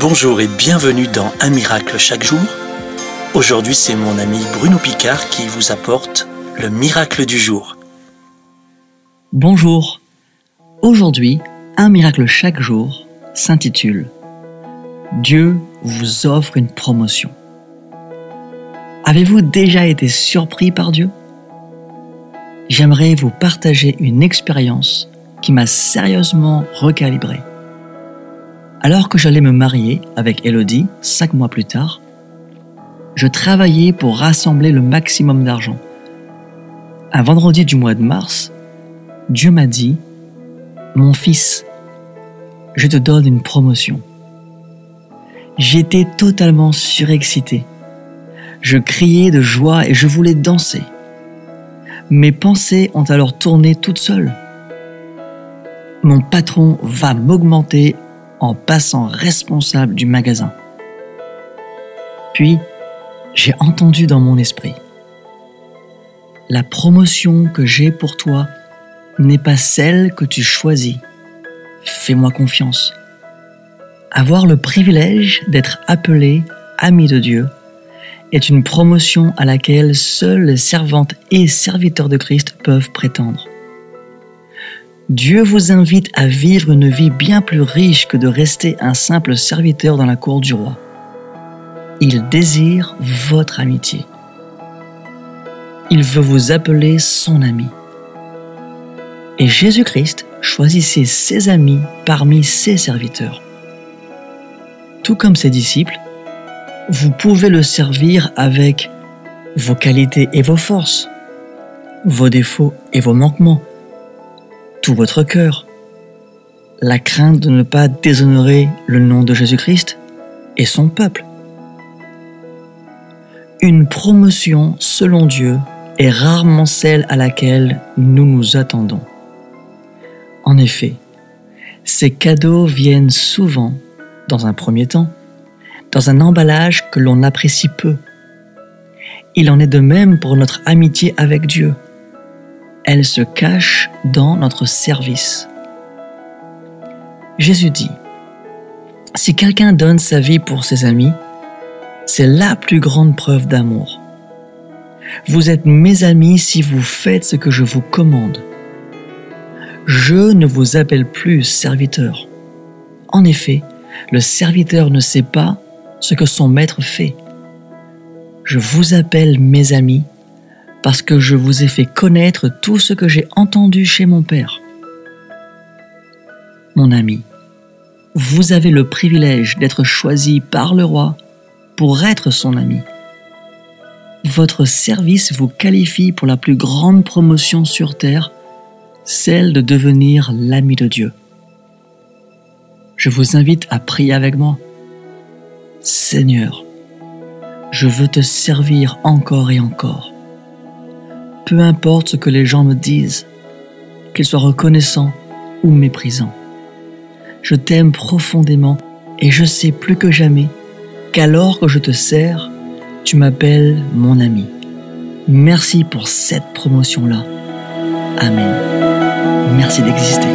Bonjour et bienvenue dans Un miracle chaque jour. Aujourd'hui, c'est mon ami Bruno Picard qui vous apporte le miracle du jour. Bonjour. Aujourd'hui, Un miracle chaque jour s'intitule Dieu vous offre une promotion. Avez-vous déjà été surpris par Dieu? J'aimerais vous partager une expérience qui m'a sérieusement recalibré. Alors que j'allais me marier avec Elodie cinq mois plus tard, je travaillais pour rassembler le maximum d'argent. Un vendredi du mois de mars, Dieu m'a dit, Mon fils, je te donne une promotion. J'étais totalement surexcité. Je criais de joie et je voulais danser. Mes pensées ont alors tourné toutes seules. Mon patron va m'augmenter en passant responsable du magasin. Puis, j'ai entendu dans mon esprit, la promotion que j'ai pour toi n'est pas celle que tu choisis. Fais-moi confiance. Avoir le privilège d'être appelé ami de Dieu est une promotion à laquelle seules les servantes et serviteurs de Christ peuvent prétendre. Dieu vous invite à vivre une vie bien plus riche que de rester un simple serviteur dans la cour du roi. Il désire votre amitié. Il veut vous appeler son ami. Et Jésus-Christ choisissait ses amis parmi ses serviteurs. Tout comme ses disciples, vous pouvez le servir avec vos qualités et vos forces, vos défauts et vos manquements, votre cœur. La crainte de ne pas déshonorer le nom de Jésus-Christ et son peuple. Une promotion selon Dieu est rarement celle à laquelle nous nous attendons. En effet, ces cadeaux viennent souvent, dans un premier temps, dans un emballage que l'on apprécie peu. Il en est de même pour notre amitié avec Dieu elle se cache dans notre service. Jésus dit, si quelqu'un donne sa vie pour ses amis, c'est la plus grande preuve d'amour. Vous êtes mes amis si vous faites ce que je vous commande. Je ne vous appelle plus serviteur. En effet, le serviteur ne sait pas ce que son maître fait. Je vous appelle mes amis parce que je vous ai fait connaître tout ce que j'ai entendu chez mon Père. Mon ami, vous avez le privilège d'être choisi par le roi pour être son ami. Votre service vous qualifie pour la plus grande promotion sur terre, celle de devenir l'ami de Dieu. Je vous invite à prier avec moi. Seigneur, je veux te servir encore et encore peu importe ce que les gens me disent, qu'ils soient reconnaissants ou méprisants. Je t'aime profondément et je sais plus que jamais qu'alors que je te sers, tu m'appelles mon ami. Merci pour cette promotion-là. Amen. Merci d'exister.